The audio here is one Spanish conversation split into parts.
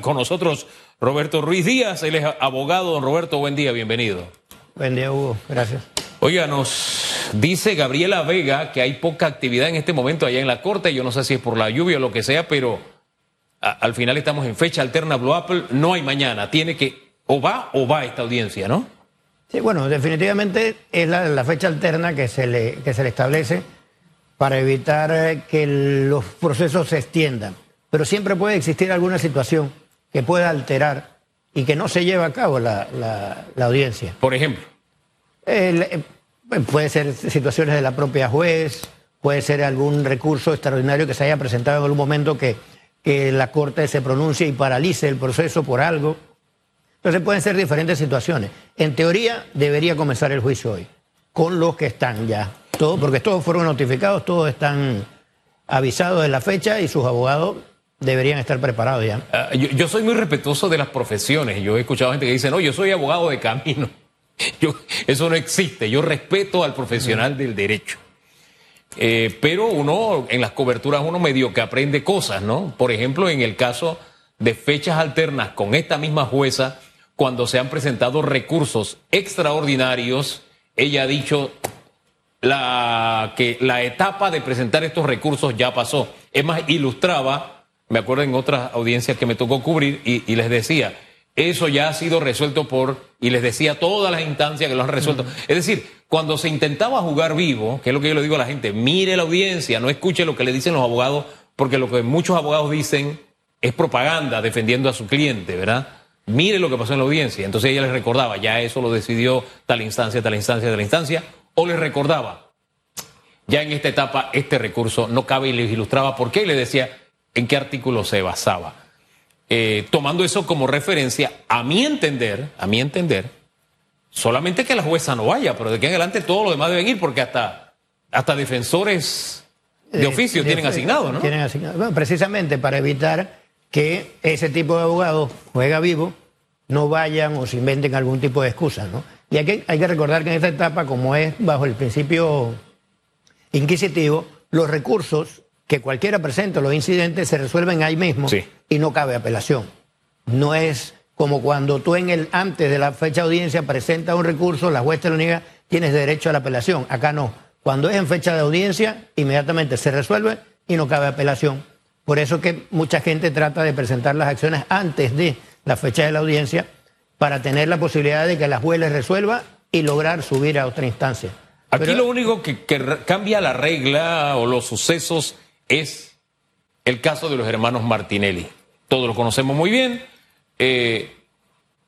con nosotros Roberto Ruiz Díaz, él es abogado. Don Roberto, buen día, bienvenido. Buen día, Hugo, gracias. Oiga, nos dice Gabriela Vega que hay poca actividad en este momento allá en la corte. Yo no sé si es por la lluvia o lo que sea, pero al final estamos en fecha alterna Blue Apple. No hay mañana. Tiene que, o va o va esta audiencia, ¿no? Sí, bueno, definitivamente es la, fecha alterna que se, le, que se le establece para evitar eh, que los procesos se extiendan pero siempre puede existir alguna situación que pueda alterar y que no se lleve a cabo la, audiencia. Por ejemplo. Eh, puede ser situaciones de la propia juez, puede ser algún recurso extraordinario que se haya presentado en algún momento que, que la Corte se pronuncie y paralice el proceso por algo. Entonces pueden ser diferentes situaciones. En teoría debería comenzar el juicio hoy, con los que están ya. Porque todos fueron notificados, todos están avisados de la fecha y sus abogados deberían estar preparados ya. Ah, yo, soy muy respetuoso de las profesiones. Yo he escuchado gente que dice, no, yo soy abogado de camino. Eso no existe. Yo respeto al profesional del derecho. Eh, pero uno, en las coberturas, uno medio que aprende cosas, ¿no? Por ejemplo, en el caso de fechas alternas con esta misma jueza, cuando se han presentado recursos extraordinarios, ella ha dicho la, que la etapa de presentar estos recursos ya pasó. Es más, ilustraba me acuerdo en otras audiencias que me tocó cubrir y, les decía, eso ya ha sido resuelto por, y les decía todas las instancias que lo han resuelto. Es decir, cuando se intentaba jugar vivo, que es lo que yo le digo a la gente, mire la audiencia, no escuche lo que le dicen los abogados, porque lo que muchos abogados dicen es propaganda defendiendo a su cliente, ¿verdad? Mire lo que pasó en la audiencia. Entonces ella les recordaba, ya eso lo decidió tal instancia, tal instancia, tal instancia, o les recordaba, ya en esta etapa este recurso no cabe y les ilustraba por qué y le decía, en qué artículo se basaba. Eh, tomando eso como referencia, a mi entender, a mi entender, solamente que la jueza no vaya, pero de aquí en adelante todo lo demás deben ir, porque hasta, hasta defensores de oficio tienen asignados, ¿no? Tienen asignados. Bueno, precisamente para evitar que ese tipo de abogados juega vivo, no vayan o se inventen algún tipo de excusa, ¿no? Y aquí hay que recordar que en esta etapa, como es bajo el principio inquisitivo, los recursos que cualquiera presente los incidentes se resuelven ahí mismo y no cabe apelación. No es como cuando tú en el antes de la fecha de audiencia presentas un recurso, la juez te lo niega, tienes derecho a la apelación. Acá no. Cuando es en fecha de audiencia, inmediatamente se resuelve y no cabe apelación. Por eso que mucha gente trata de presentar las acciones antes de la fecha de la audiencia para tener la posibilidad de que la juez les resuelva y lograr subir a otra instancia. Aquí lo único que, que cambia la regla o los sucesos es el caso de los hermanos Martinelli. Todos lo conocemos muy bien. Eh,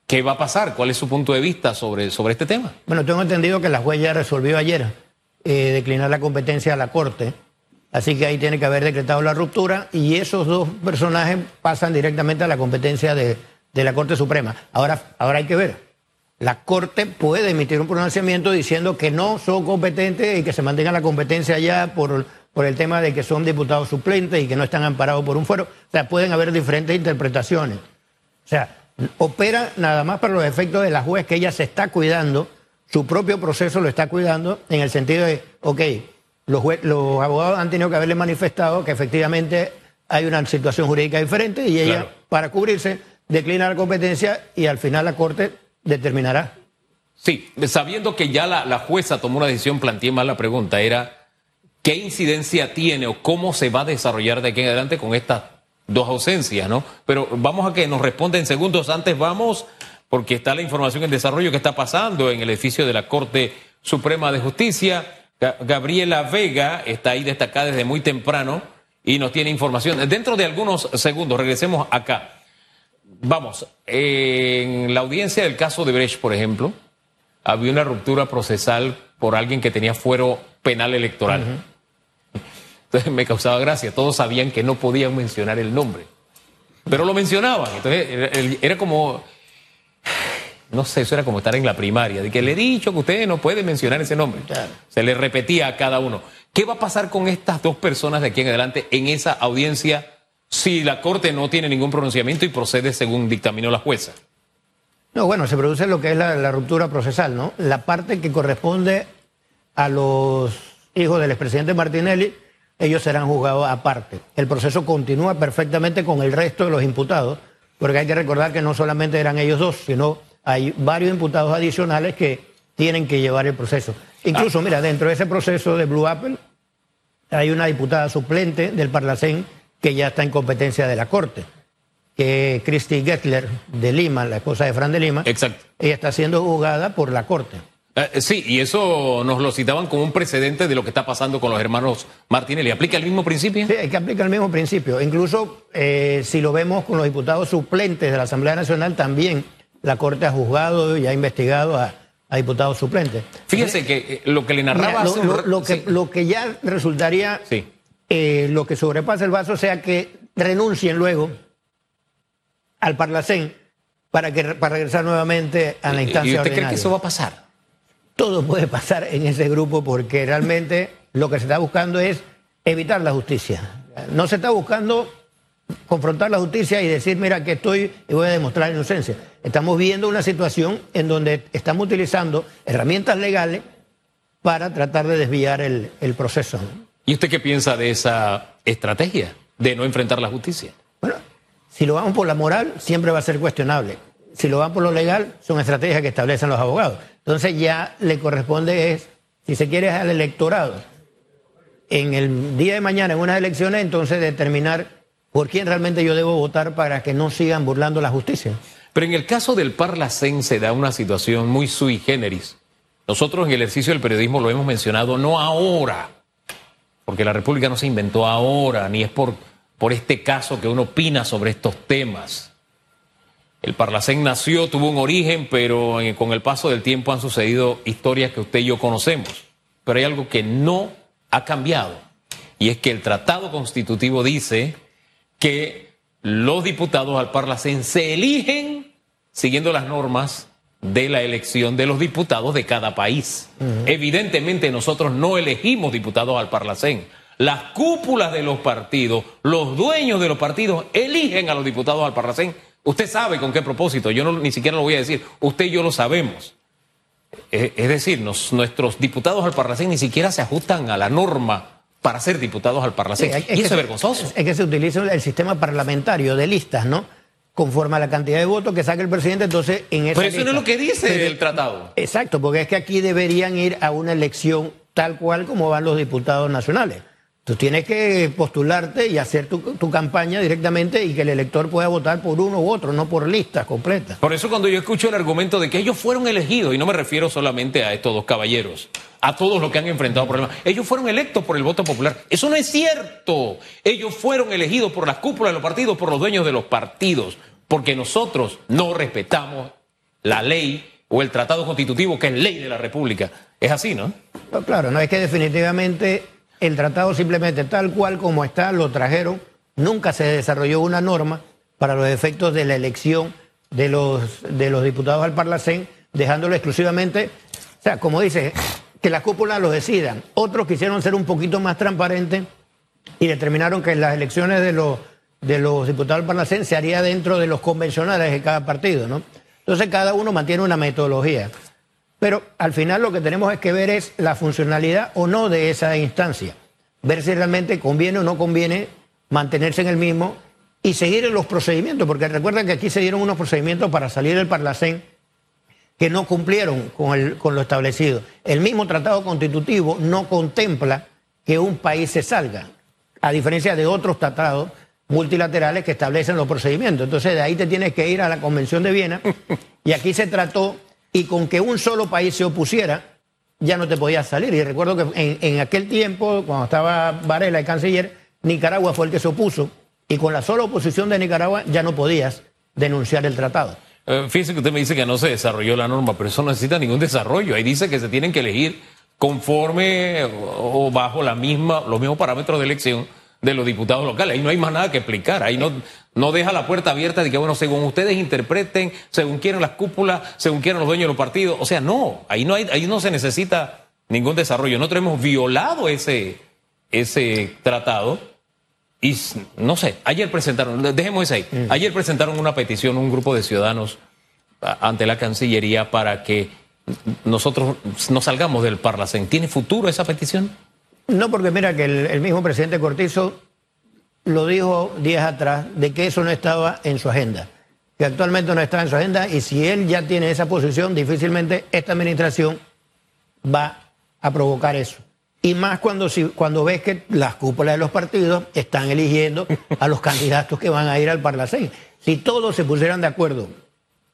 ¿Qué va a pasar? ¿Cuál es su punto de vista sobre, sobre este tema? Bueno, tengo entendido que la juez ya resolvió ayer eh, declinar la competencia a la Corte. Así que ahí tiene que haber decretado la ruptura y esos dos personajes pasan directamente a la competencia de, de la Corte Suprema. Ahora, ahora hay que ver. La Corte puede emitir un pronunciamiento diciendo que no son competentes y que se mantenga la competencia ya por por el tema de que son diputados suplentes y que no están amparados por un fuero. O sea, pueden haber diferentes interpretaciones. O sea, opera nada más para los efectos de la juez que ella se está cuidando, su propio proceso lo está cuidando en el sentido de, ok, los, los abogados han tenido que haberle manifestado que efectivamente hay una situación jurídica diferente y ella, para cubrirse, declina la competencia y al final la Corte determinará. Sí, sabiendo que ya la, la jueza tomó una decisión, planteé mal la pregunta, era qué incidencia tiene o cómo se va a desarrollar de aquí en adelante con estas dos ausencias, ¿no? Pero vamos a que nos responda en segundos. Antes vamos, porque está la información en desarrollo que está pasando en el edificio de la Corte Suprema de Justicia. Gabriela Vega está ahí destacada desde muy temprano y nos tiene información. Dentro de algunos segundos, regresemos acá. Vamos, en la audiencia del caso de Brecht, por ejemplo, había una ruptura procesal por alguien que tenía fuero penal electoral. Entonces me causaba gracia. Todos sabían que no podían mencionar el nombre. Pero lo mencionaban. Entonces era como, no sé, eso era como estar en la primaria, de que le he dicho que ustedes no pueden mencionar ese nombre. Se le repetía a cada uno. ¿Qué va a pasar con estas dos personas de aquí en adelante en esa audiencia si la Corte no tiene ningún pronunciamiento y procede según dictaminó la jueza? No, bueno, se produce lo que es la, la ruptura procesal, ¿no? La parte que corresponde a los hijos del expresidente Martinelli ellos serán juzgados aparte. El proceso continúa perfectamente con el resto de los imputados, porque hay que recordar que no solamente eran ellos dos, sino hay varios imputados adicionales que tienen que llevar el proceso. Incluso, ah. mira, dentro de ese proceso de Blue Apple hay una diputada suplente del Parlacén que ya está en competencia de la Corte, que es Christy Gettler de Lima, la esposa de Fran de Lima. Exacto. Ella está siendo juzgada por la Corte. Eh, sí, y eso nos lo citaban como un precedente de lo que está pasando con los hermanos Martinelli. ¿Aplica el mismo principio? Sí, es que aplica el mismo principio. Incluso eh, si lo vemos con los diputados suplentes de la Asamblea Nacional, también la Corte ha juzgado y ha investigado a, diputados suplentes. Fíjese que eh, lo que le narraba... lo, que, lo que ya resultaría, lo que sobrepasa el vaso sea que renuncien luego al Parlacén para, que, para regresar nuevamente a la instancia ¿Y usted cree que eso va a pasar? Todo puede pasar en ese grupo porque realmente lo que se está buscando es evitar la justicia. No se está buscando confrontar la justicia y decir, mira, que estoy y voy a demostrar inocencia. Estamos viendo una situación en donde estamos utilizando herramientas legales para tratar de desviar el, proceso. ¿Y usted qué piensa de esa estrategia de no enfrentar la justicia? Bueno, si lo vamos por la moral, siempre va a ser cuestionable. Si lo vamos por lo legal, son estrategias que establecen los abogados. Entonces ya le corresponde es, si se quiere al electorado, en el día de mañana, en unas elecciones, entonces determinar por quién realmente yo debo votar para que no sigan burlando la justicia. Pero en el caso del Parlacén se da una situación muy sui generis. Nosotros en el ejercicio del periodismo lo hemos mencionado no ahora, porque la República no se inventó ahora, ni es por, por este caso que uno opina sobre estos temas. El Parlacén nació, tuvo un origen, pero con el paso del tiempo han sucedido historias que usted y yo conocemos. Pero hay algo que no ha cambiado, y es que el Tratado Constitutivo dice que los diputados al Parlacén se eligen siguiendo las normas de la elección de los diputados de cada país. Evidentemente nosotros no elegimos diputados al Parlacén. Las cúpulas de los partidos, los dueños de los partidos eligen a los diputados al Parlacén Usted sabe con qué propósito, yo no, ni siquiera lo voy a decir, usted y yo lo sabemos. Es, decir, nuestros diputados al Parlacén ni siquiera se ajustan a la norma para ser diputados al Parlacén. y eso es vergonzoso. Es que se utiliza el sistema parlamentario de listas, ¿no? Conforme a la cantidad de votos que saque el presidente, entonces en esa Pero eso no es lo que dice el tratado. Exacto, porque es que aquí deberían ir a una elección tal cual como van los diputados nacionales. Tú tienes que postularte y hacer tu, campaña directamente y que el elector pueda votar por uno u otro, no por listas completas. Por eso cuando yo escucho el argumento de que ellos fueron elegidos, y no me refiero solamente a estos dos caballeros, a todos los que han enfrentado problemas, ellos fueron electos por el voto popular. Eso no es cierto. Ellos fueron elegidos por las cúpulas de los partidos, por los dueños de los partidos, porque nosotros no respetamos la ley o el tratado constitutivo que es ley de la República. Es así, ¿no? claro, no es que definitivamente el tratado simplemente tal cual como está lo trajeron. Nunca se desarrolló una norma para los efectos de la elección de los, de los diputados al Parlacén, dejándolo exclusivamente, o sea, como dice, que la cúpula lo decidan. Otros quisieron ser un poquito más transparentes y determinaron que las elecciones de los, de los diputados al Parlacén se haría dentro de los convencionales de cada partido, ¿no? Entonces cada uno mantiene una metodología. Pero al final lo que tenemos es que ver es la funcionalidad o no de esa instancia. Ver si realmente conviene o no conviene mantenerse en el mismo y seguir en los procedimientos, porque recuerden que aquí se dieron unos procedimientos para salir del Parlacén que no cumplieron con, con lo establecido. El mismo tratado constitutivo no contempla que un país se salga, a diferencia de otros tratados multilaterales que establecen los procedimientos. Entonces de ahí te tienes que ir a la Convención de Viena y aquí se trató y con que un solo país se opusiera, ya no te podías salir. Y recuerdo que en, aquel tiempo, cuando estaba Varela, el canciller, Nicaragua fue el que se opuso y con la sola oposición de Nicaragua ya no podías denunciar el tratado. Eh, fíjese que usted me dice que no se desarrolló la norma, pero eso no necesita ningún desarrollo. Ahí dice que se tienen que elegir conforme o, bajo la misma, los mismos parámetros de elección de los diputados locales. Ahí no hay más nada que explicar. Ahí no, no deja la puerta abierta de que, bueno, según ustedes interpreten, según quieran las cúpulas, según quieran los dueños de los partidos. O sea, no, ahí no, hay, ahí no se necesita ningún desarrollo. Nosotros hemos violado ese, ese tratado. Y no sé, ayer presentaron, dejemos eso ahí, ayer presentaron una petición un grupo de ciudadanos ante la Cancillería para que nosotros no salgamos del Parlacén. ¿Tiene futuro esa petición? No, porque mira que el, mismo presidente Cortizo lo dijo días atrás de que eso no estaba en su agenda. que actualmente no está en su agenda y si él ya tiene esa posición, difícilmente esta administración va a provocar eso. Y más cuando, cuando ves que las cúpulas de los partidos están eligiendo a los candidatos que van a ir al Parlacén. Si todos se pusieran de acuerdo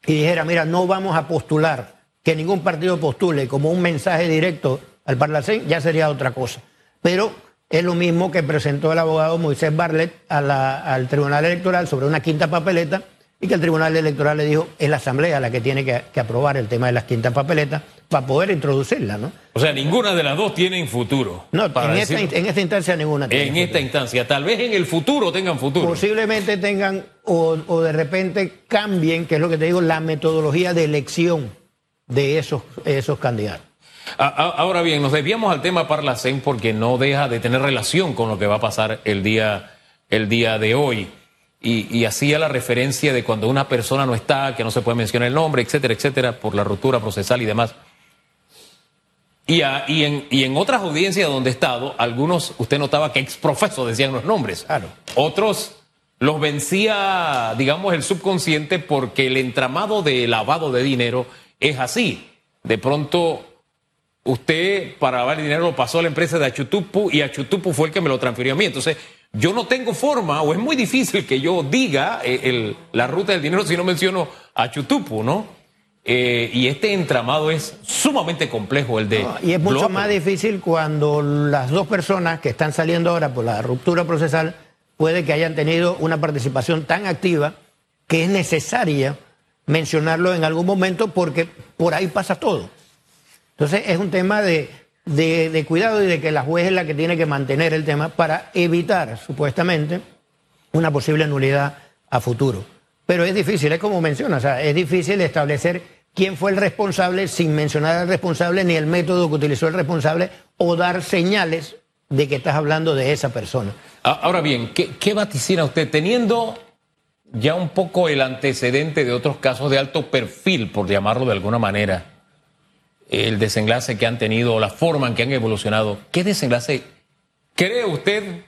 y dijera, mira, no vamos a postular, que ningún partido postule como un mensaje directo al Parlacén, ya sería otra cosa. Pero es lo mismo que presentó el abogado Moisés Barlet al Tribunal Electoral sobre una quinta papeleta y que el Tribunal Electoral le dijo es la Asamblea la que tiene que, aprobar el tema de las quintas papeletas para poder introducirla, ¿no? O sea, ninguna de las dos tienen futuro. No, en, esta, instancia ninguna tiene En esta instancia, tal vez en el futuro tengan futuro. Posiblemente tengan o, de repente cambien, que es lo que te digo, la metodología de elección de esos, esos candidatos. Ahora bien, nos desviamos al tema Parlacén porque no deja de tener relación con lo que va a pasar el día, el día de hoy y, hacía la referencia de cuando una persona no está, que no se puede mencionar el nombre, etcétera, etcétera, por la ruptura procesal y demás. Y, y, en, y en otras audiencias donde he estado, algunos, usted notaba que exprofesos decían los nombres. Claro. Otros los vencía, digamos, el subconsciente porque el entramado de lavado de dinero es así. De pronto, usted para lavar el dinero lo pasó a la empresa de Achutupu y Achutupu fue el que me lo transfirió a mí. Entonces, yo no tengo forma o es muy difícil que yo diga eh, la ruta del dinero si no menciono a Chutupu, ¿no? Eh, y este entramado es sumamente complejo, el de... y es mucho más difícil cuando las dos personas que están saliendo ahora por la ruptura procesal puede que hayan tenido una participación tan activa que es necesaria mencionarlo en algún momento porque por ahí pasa todo. Entonces es un tema de de, cuidado y de que la juez es la que tiene que mantener el tema para evitar, supuestamente, una posible nulidad a futuro. Pero es difícil, es como menciona, es difícil establecer quién fue el responsable sin mencionar al responsable ni el método que utilizó el responsable o dar señales de que estás hablando de esa persona. Ahora bien, ¿qué, qué vaticina usted teniendo ya un poco el antecedente de otros casos de alto perfil, por llamarlo de alguna manera? El desenlace que han tenido, la forma en que han evolucionado. ¿Qué desenlace cree usted?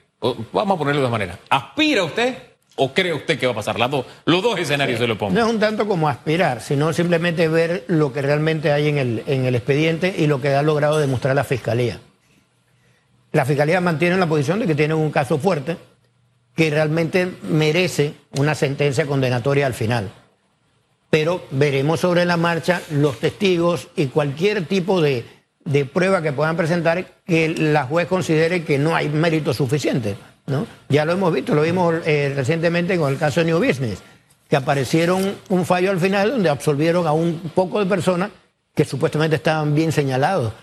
Vamos a ponerlo de manera. ¿Aspira usted o cree usted que va a pasar? los dos escenarios se lo pongo. No es un tanto como aspirar, sino simplemente ver lo que realmente hay en el, en el expediente y lo que ha logrado demostrar la Fiscalía. La Fiscalía mantiene la posición de que tiene un caso fuerte que realmente merece una sentencia condenatoria al final pero veremos sobre la marcha los testigos y cualquier tipo de, prueba que puedan presentar que la juez considere que no hay mérito suficiente. ¿no? Ya lo hemos visto, lo vimos eh, recientemente con el caso de New Business, que aparecieron un fallo al final donde absolvieron a un poco de personas que supuestamente estaban bien señalados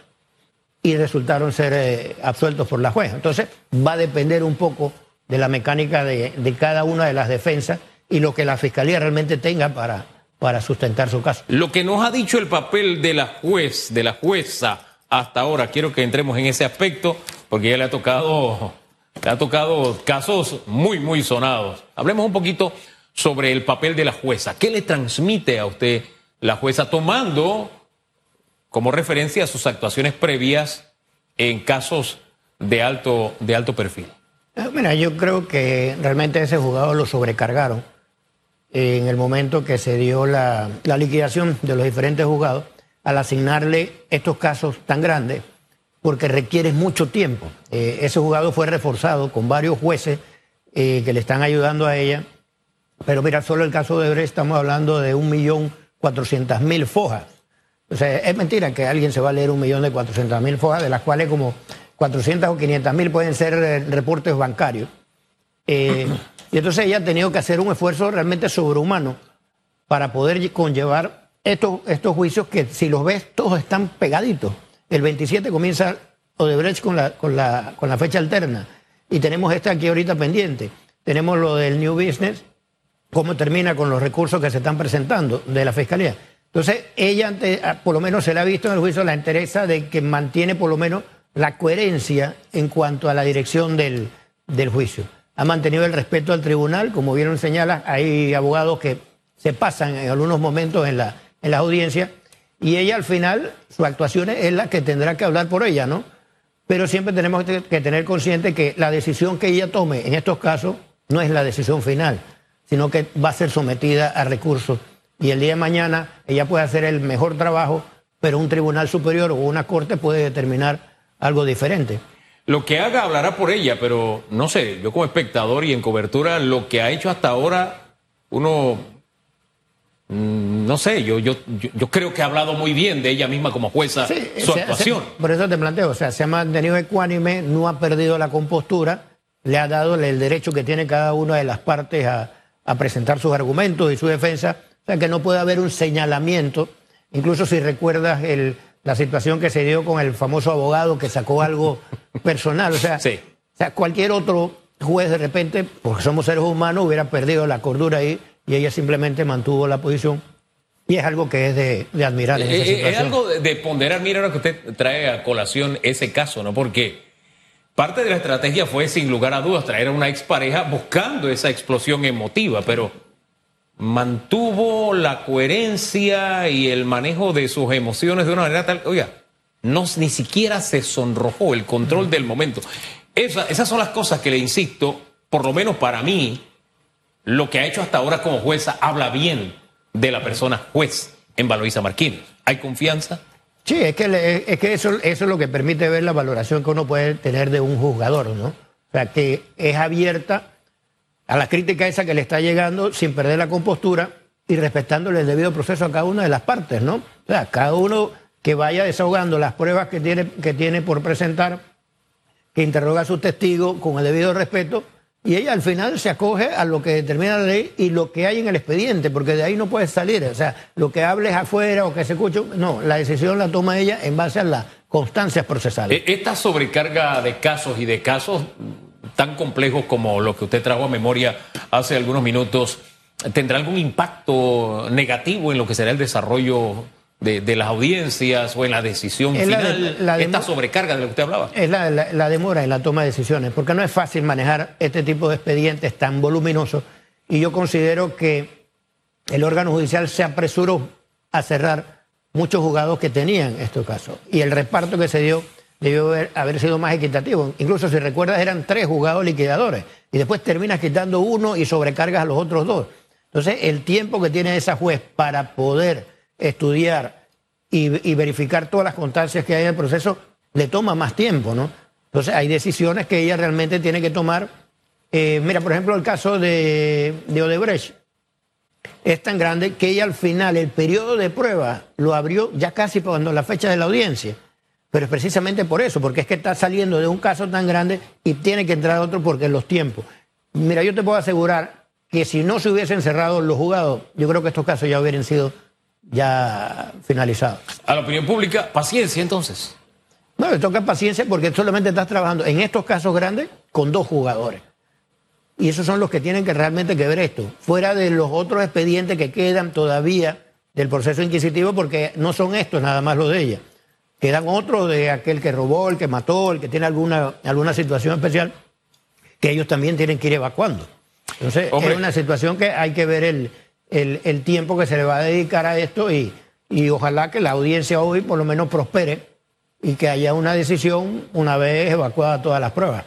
y resultaron ser eh, absueltos por la juez. Entonces va a depender un poco de la mecánica de cada una de las defensas y lo que la fiscalía realmente tenga para para sustentar su caso. Lo que nos ha dicho el papel de la juez, de la jueza hasta ahora, quiero que entremos en ese aspecto, porque ya le ha tocado, le ha tocado casos muy, muy sonados. Hablemos un poquito sobre el papel de la jueza. ¿Qué le transmite a usted la jueza tomando como referencia sus actuaciones previas en casos de alto, de alto perfil? Eh, mira, yo creo que realmente ese jugador lo sobrecargaron en el momento que se dio la, liquidación de los diferentes juzgados al asignarle estos casos tan grandes porque requiere mucho tiempo. Eh, ese juzgado fue reforzado con varios jueces eh, que le están ayudando a ella, pero mira, solo el caso de Brecht estamos hablando de un millón cuatrocientas mil fojas. O sea, es mentira que alguien se va a leer un millón de cuatrocientas mil fojas, de las cuales como 400 o 500 mil pueden ser eh, reportes bancarios. Y entonces ella ha tenido que hacer un esfuerzo realmente sobrehumano para poder conllevar estos, estos juicios que si los ves todos están pegaditos. El 27 comienza Odebrecht con la, con la, con la fecha alterna y tenemos esta aquí ahorita pendiente. Tenemos lo del New Business, cómo termina con los recursos que se están presentando de la Fiscalía. Entonces, ella, ah, por lo menos se le ha visto en el juicio la interés de que mantiene por lo menos la coherencia en cuanto a la dirección del, del juicio ha mantenido el respeto al tribunal, como vieron señala, hay abogados que se pasan en algunos momentos en la, en las audiencias, y ella al final, su actuación es la que tendrá que hablar por ella, ¿no? Pero siempre tenemos que tener consciente que la decisión que ella tome en estos casos no es la decisión final. sino que va a ser sometida a recursos. Y el día de mañana ella puede hacer el mejor trabajo, pero un tribunal superior o una corte puede determinar algo diferente. Lo que haga hablará por ella, pero no sé, yo como espectador y en cobertura, lo que ha hecho hasta ahora, uno, mm, no sé, yo, yo, yo, creo que ha hablado muy bien de ella misma como jueza su actuación. por eso te planteo, o sea, se ha mantenido ecuánime, no ha perdido la compostura, le ha dado el derecho que tiene cada una de las partes a, a presentar sus argumentos y su defensa, o sea, que no puede haber un señalamiento, incluso si recuerdas el la situación que se dio con el famoso abogado que sacó algo personal. O sea, o sea, cualquier otro juez de repente, porque somos seres humanos, hubiera perdido la cordura ahí y ella simplemente mantuvo la posición. Y es algo que es de, admirar. En esa situación. Eh, es algo de, ponderar. Mira lo que usted trae a colación ese caso, ¿no? Porque parte de la estrategia fue, sin lugar a dudas, traer a una expareja buscando esa explosión emotiva, pero mantuvo la coherencia y el manejo de sus emociones de una manera tal, oiga, no, ni siquiera se sonrojó el control del momento. esas son las cosas que le insisto, por lo menos para mí, lo que ha hecho hasta ahora como jueza habla bien de la persona juez en Valoisa Marquín. ¿Hay confianza? Sí, es que, es que eso, eso es lo que permite ver la valoración que uno puede tener de un juzgador, ¿no? O sea, que es abierta a la crítica esa que le está llegando sin perder la compostura y respetándole el debido proceso a cada una de las partes, ¿no? O sea, cada uno que vaya desahogando las pruebas que tiene, que tiene por presentar, que interroga a su testigo con el debido respeto, y ella al final se acoge a lo que determina la ley y lo que hay en el expediente, porque de ahí no puede salir. O sea, lo que hables afuera o que se escuche, no, la decisión la toma ella en base a las constancias procesales. E-, esta sobrecarga de casos y de casos tan complejos como lo que usted trajo a memoria hace algunos minutos, ¿tendrá algún impacto negativo en lo que será el desarrollo de, las audiencias o en la decisión final? esta sobrecarga de lo que usted hablaba. Es la, demora en la toma de decisiones, porque no es fácil manejar este tipo de expedientes tan voluminosos y yo considero que el órgano judicial se apresuró a cerrar muchos juzgados que tenían estos casos y el reparto que se dio debió haber, sido más equitativo. Incluso si recuerdas eran tres jugadores liquidadores y después terminas quitando uno y sobrecargas a los otros dos. Entonces el tiempo que tiene esa juez para poder estudiar y, verificar todas las constancias que hay en el proceso le toma más tiempo, ¿no? Entonces hay decisiones que ella realmente tiene que tomar. Eh, mira, por ejemplo, el caso de, de Odebrecht es tan grande que ella al final el periodo de prueba lo abrió ya casi cuando la fecha de la audiencia. Pero es precisamente por eso, porque es que está saliendo de un caso tan grande y tiene que entrar otro porque los tiempos. Mira, yo te puedo asegurar que si no se hubiesen cerrado los jugados, yo creo que estos casos ya hubieran sido ya finalizados. A la opinión pública, paciencia entonces. No, le toca paciencia porque solamente estás trabajando en estos casos grandes con dos jugadores. Y esos son los que tienen que realmente que ver esto. Fuera de los otros expedientes que quedan todavía del proceso inquisitivo, porque no son estos nada más los de ella. Quedan otros de aquel que robó, el que mató, el que tiene alguna, alguna situación especial, que ellos también tienen que ir evacuando. Entonces, es una situación que hay que ver el, el, tiempo que se le va a dedicar a esto y, y ojalá que la audiencia hoy por lo menos prospere y que haya una decisión una vez evacuadas todas las pruebas.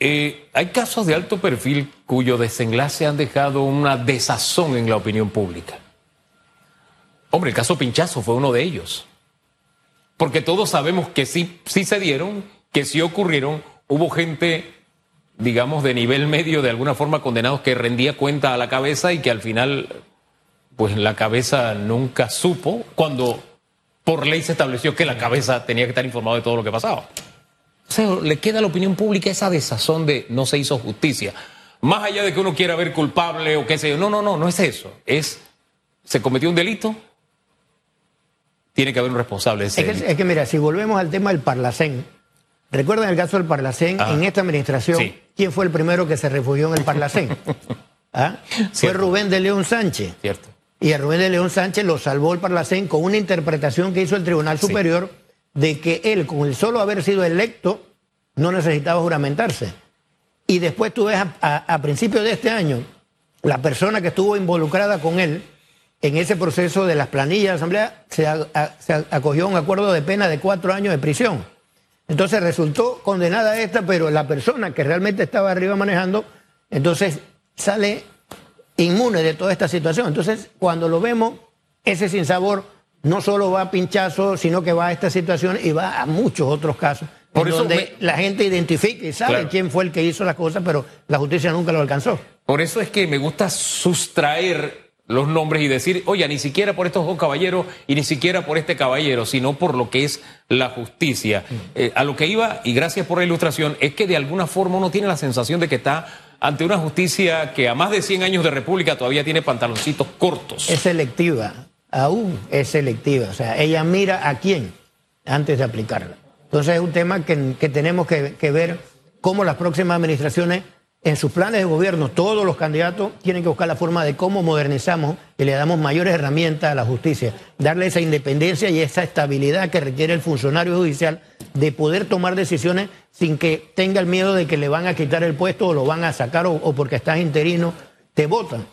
Eh, hay casos de alto perfil cuyo desenlace han dejado una desazón en la opinión pública. Hombre, el caso Pinchazo fue uno de ellos porque todos sabemos que sí, sí se dieron, que sí ocurrieron, hubo gente, digamos, de nivel medio, de alguna forma condenados, que rendía cuenta a la cabeza y que al final, pues la cabeza nunca supo, cuando por ley se estableció que la cabeza tenía que estar informado de todo lo que pasaba. O sea, le queda a la opinión pública esa desazón de no se hizo justicia. Más allá de que uno quiera ver culpable o qué sé yo, no, no, no, no es eso. Es, se cometió un delito, tiene que haber un responsable de ese es que, mira, si volvemos al tema del Parlacén, recuerden el caso del Parlacén, en esta administración, ¿quién fue el primero que se refugió en el Parlacén? ¿Ah? Fue Rubén de León Sánchez. Cierto. Y a Rubén de León Sánchez lo salvó el Parlacén con una interpretación que hizo el Tribunal Superior de que él, con el solo haber sido electo, no necesitaba juramentarse. Y después tú ves a, a principios de este año, la persona que estuvo involucrada con él, en ese proceso de las planillas de la Asamblea se, acogió a un acuerdo de pena de cuatro años de prisión. Entonces resultó condenada esta, pero la persona que realmente estaba arriba manejando, entonces sale inmune de toda esta situación. Entonces, cuando lo vemos, ese sinsabor no solo va a pinchazo, sino que va a esta situación y va a muchos otros casos. Por eso donde la gente identifica y sabe quién fue el que hizo las cosas, pero la justicia nunca lo alcanzó. Por eso es que me gusta sustraer los nombres y decir, oye, ni siquiera por estos dos caballeros y ni siquiera por este caballero, sino por lo que es la justicia. Mm. Eh, a lo que iba, y gracias por la ilustración, es que de alguna forma uno tiene la sensación de que está ante una justicia que a más de 100 años de república todavía tiene pantaloncitos cortos. Es selectiva, aún es selectiva. O sea, ella mira a quién antes de aplicarla. Entonces es un tema que, tenemos que, que ver cómo las próximas administraciones en sus planes de gobierno, todos los candidatos tienen que buscar la forma de cómo modernizamos y le damos mayores herramientas a la justicia, darle esa independencia y esa estabilidad que requiere el funcionario judicial de poder tomar decisiones sin que tenga el miedo de que le van a quitar el puesto o lo van a sacar o, porque estás interino, te votan.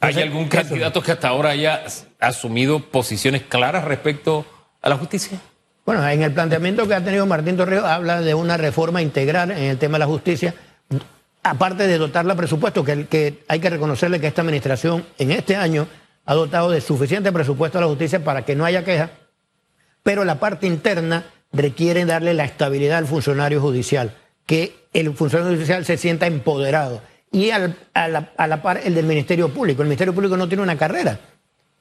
¿Hay algún candidato que hasta ahora haya asumido posiciones claras respecto a la justicia? Bueno, en el planteamiento que ha tenido Martín Torrijos habla de una reforma integral en el tema de la justicia aparte de dotarla presupuesto, que, hay que reconocerle que esta administración en este año ha dotado de suficiente presupuesto a la justicia para que no haya queja, pero la parte interna requiere darle la estabilidad al funcionario judicial, que el funcionario judicial se sienta empoderado. Y a, la, a, la, par el del Ministerio Público. El Ministerio Público no tiene una carrera.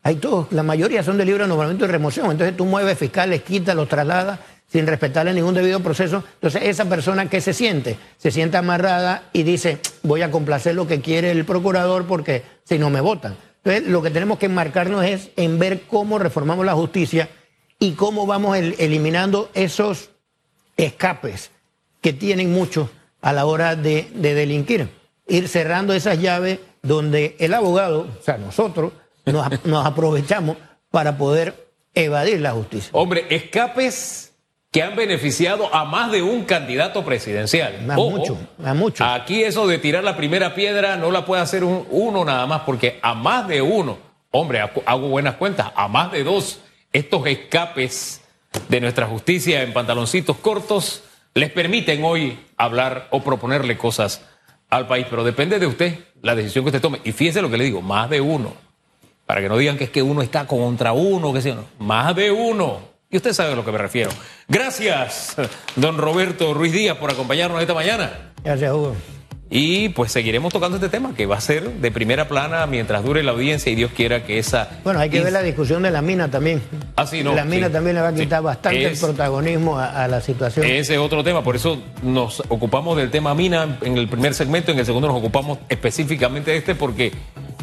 Hay todos, la mayoría son de libre nombramiento y remoción. Entonces tú mueves fiscales, quitas, los trasladas sin respetarle ningún debido proceso. Entonces, esa persona que se siente, se siente amarrada y dice, voy a complacer lo que quiere el procurador porque si no me votan. Entonces, lo que tenemos que enmarcarnos es en ver cómo reformamos la justicia y cómo vamos eliminando esos escapes que tienen muchos a la hora de, delinquir. Ir cerrando esas llaves donde el abogado, o sea, nosotros, nos, nos aprovechamos para poder evadir la justicia. Hombre, escapes que han beneficiado a más de un candidato presidencial. A mucho, a mucho. Aquí eso de tirar la primera piedra no la puede hacer uno nada más, porque a más de uno, hombre, hago buenas cuentas, a más de dos, estos escapes de nuestra justicia en pantaloncitos cortos les permiten hoy hablar o proponerle cosas al país. Pero depende de usted la decisión que usted tome. Y fíjese lo que le digo, más de uno. Para que no digan que es que uno está contra uno, que sea, más de uno. Y usted sabe a lo que me refiero. Gracias, don Roberto Ruiz Díaz, por acompañarnos esta mañana. Gracias, Hugo. Y pues seguiremos tocando este tema que va a ser de primera plana mientras dure la audiencia y Dios quiera que esa... Bueno, hay que ver la discusión de la mina también. Ah, sí, no. La mina también le va a quitar bastante el protagonismo a, la situación. Ese es otro tema, por eso nos ocupamos del tema mina en el primer segmento, en el segundo nos ocupamos específicamente de este porque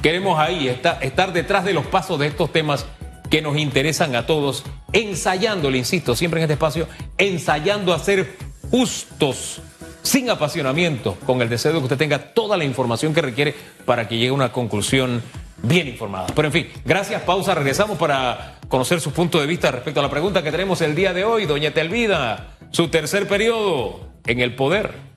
queremos ahí estar detrás de los pasos de estos temas que nos interesan a todos, ensayando, le insisto, siempre en este espacio, ensayando a ser justos, sin apasionamiento, con el deseo de que usted tenga toda la información que requiere para que llegue a una conclusión bien informada. Pero en fin, gracias, pausa, regresamos para conocer su punto de vista respecto a la pregunta que tenemos el día de hoy, doña Telvida, su tercer periodo en el poder.